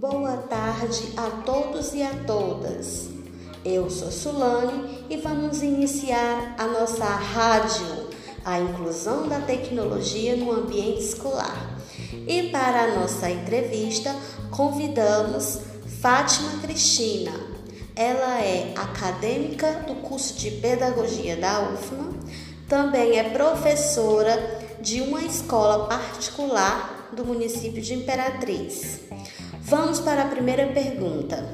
Boa tarde a todos e a todas. Eu sou Sulane e vamos iniciar a nossa rádio, a inclusão da tecnologia no ambiente escolar. E para a nossa entrevista, convidamos Fátima Cristina. Ela é acadêmica do curso de Pedagogia da UFMA, também é professora de uma escola particular do município de Imperatriz. Vamos para a primeira pergunta.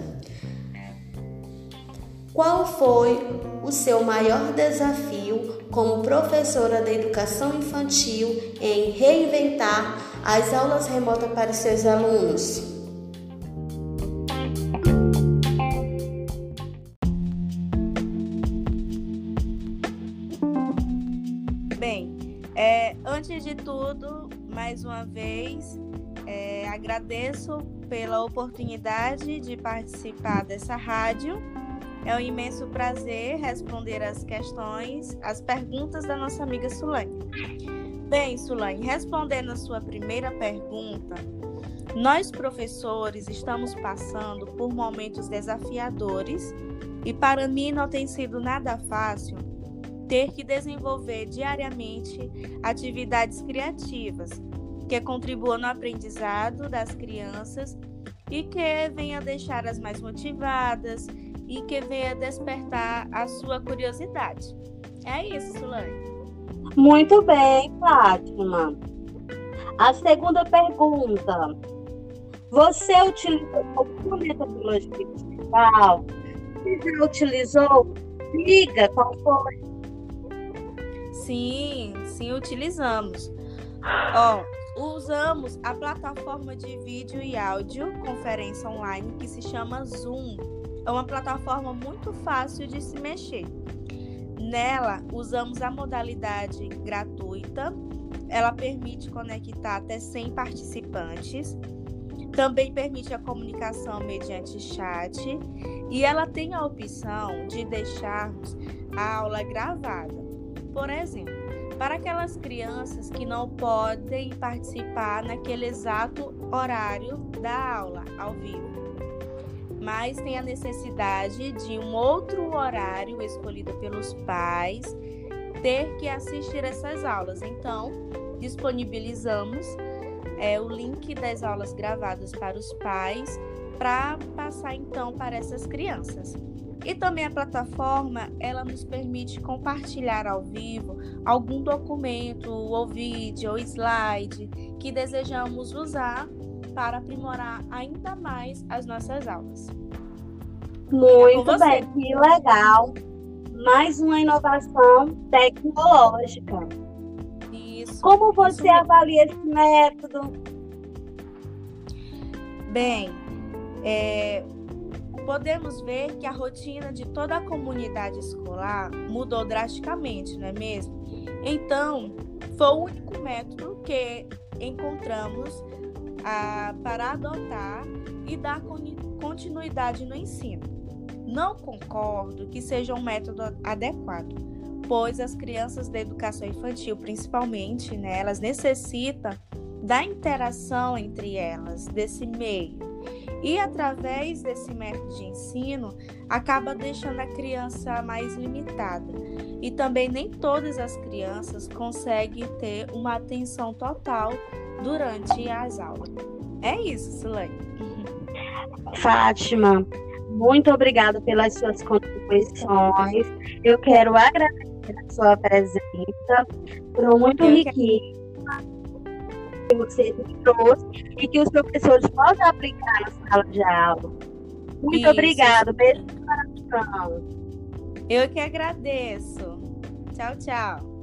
Qual foi o seu maior desafio como professora da educação infantil em reinventar as aulas remotas para seus alunos? Bem, é, antes de tudo, mais uma vez, é, agradeço pela oportunidade de participar dessa rádio. É um imenso prazer responder as questões, as perguntas da nossa amiga Sulane. Bem, Sulane, respondendo a sua primeira pergunta, nós professores estamos passando por momentos desafiadores e para mim não tem sido nada fácil ter que desenvolver diariamente atividades criativas que contribuam no aprendizado das crianças e que venha deixar as mais motivadas e que venha despertar a sua curiosidade. É isso, Sulane. Muito bem, Fátima. A segunda pergunta. Você utilizou alguma metodologia digital? Você já utilizou? Diga qual foi. Sim, sim, utilizamos. Ó, usamos a plataforma de vídeo e áudio conferência online que se chama Zoom. É uma plataforma muito fácil de se mexer. Nela, usamos a modalidade gratuita. Ela permite conectar até 100 participantes. Também permite a comunicação mediante chat. E ela tem a opção de deixarmos a aula gravada. Por exemplo, para aquelas crianças que não podem participar naquele exato horário da aula ao vivo mas tem a necessidade de um outro horário escolhido pelos pais ter que assistir essas aulas. Então, disponibilizamos é, o link das aulas gravadas para os pais para passar então para essas crianças. E também a plataforma, ela nos permite compartilhar ao vivo algum documento, ou vídeo, ou slide que desejamos usar para aprimorar ainda mais as nossas aulas. Muito é bem, que legal. Mais uma inovação tecnológica. Isso. Como você isso avalia esse método? Bem, é, podemos ver que a rotina de toda a comunidade escolar mudou drasticamente, não é mesmo? Então, foi o único método que encontramos ah, para adotar e dar continuidade no ensino. Não concordo que seja um método adequado, pois as crianças da educação infantil, principalmente, né, elas necessitam da interação entre elas, desse meio. E através desse método de ensino, acaba deixando a criança mais limitada. E também nem todas as crianças conseguem ter uma atenção total durante as aulas. É isso, Sulane. Fátima, muito obrigada pelas suas contribuições. Eu quero agradecer a sua presença. Foram muito riquíssimas que você trouxe e que os professores possam aplicar na sala de aula. Muito Isso. obrigada. Beijo no coração. Eu que agradeço. Tchau, tchau.